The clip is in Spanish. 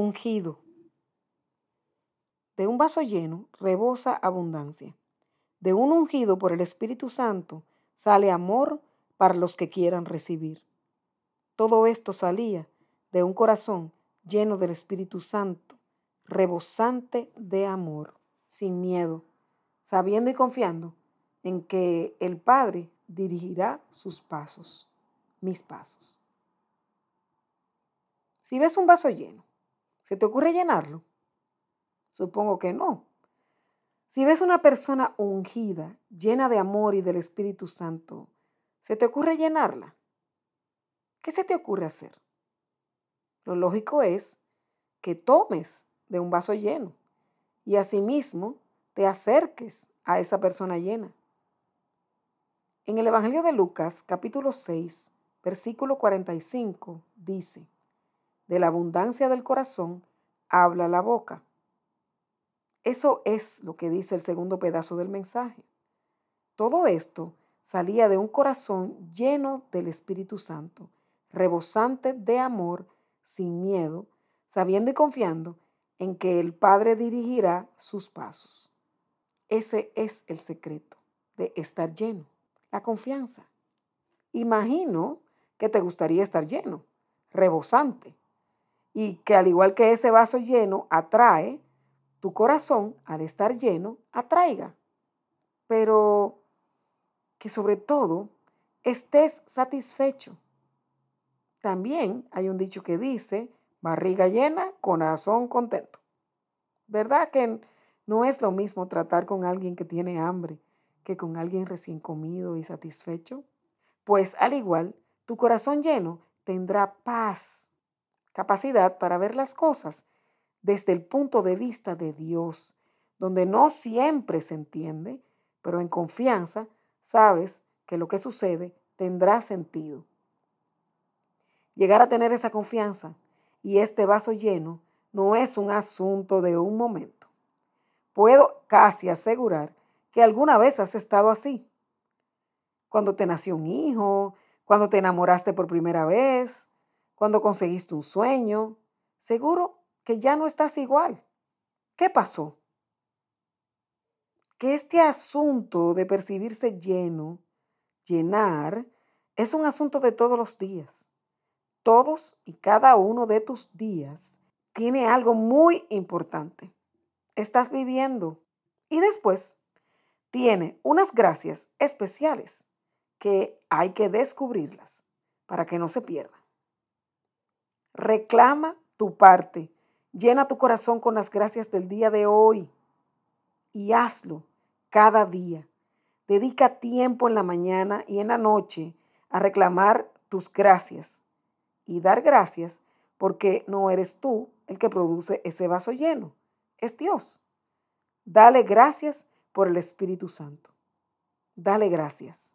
ungido. De un vaso lleno rebosa abundancia. De un ungido por el Espíritu Santo sale amor para los que quieran recibir. Todo esto salía de un corazón lleno del Espíritu Santo, rebosante de amor, sin miedo, sabiendo y confiando en que el Padre dirigirá sus pasos, mis pasos. Si ves un vaso lleno, ¿se te ocurre llenarlo? Supongo que no. Si ves una persona ungida, llena de amor y del Espíritu Santo, ¿se te ocurre llenarla? ¿Qué se te ocurre hacer? Lo lógico es que tomes de un vaso lleno y asimismo te acerques a esa persona llena. En el Evangelio de Lucas, capítulo 6, versículo 45, dice, de la abundancia del corazón habla la boca. Eso es lo que dice el segundo pedazo del mensaje. Todo esto salía de un corazón lleno del Espíritu Santo, rebosante de amor, sin miedo, sabiendo y confiando en que el Padre dirigirá sus pasos. Ese es el secreto de estar lleno, la confianza. Imagino que te gustaría estar lleno, rebosante, y que al igual que ese vaso lleno atrae, tu corazón al estar lleno atraiga. Pero que sobre todo estés satisfecho. También hay un dicho que dice, barriga llena, corazón contento. ¿Verdad que no es lo mismo tratar con alguien que tiene hambre que con alguien recién comido y satisfecho? Pues al igual, tu corazón lleno tendrá paz, capacidad para ver las cosas desde el punto de vista de Dios, donde no siempre se entiende, pero en confianza sabes que lo que sucede tendrá sentido. Llegar a tener esa confianza y este vaso lleno no es un asunto de un momento. Puedo casi asegurar que alguna vez has estado así. Cuando te nació un hijo, cuando te enamoraste por primera vez, cuando conseguiste un sueño, seguro que ya no estás igual. ¿Qué pasó? Que este asunto de percibirse lleno, llenar, es un asunto de todos los días. Todos y cada uno de tus días tiene algo muy importante. Estás viviendo y después tiene unas gracias especiales que hay que descubrirlas para que no se pierdan. Reclama tu parte Llena tu corazón con las gracias del día de hoy y hazlo cada día. Dedica tiempo en la mañana y en la noche a reclamar tus gracias y dar gracias porque no eres tú el que produce ese vaso lleno, es Dios. Dale gracias por el Espíritu Santo. Dale gracias.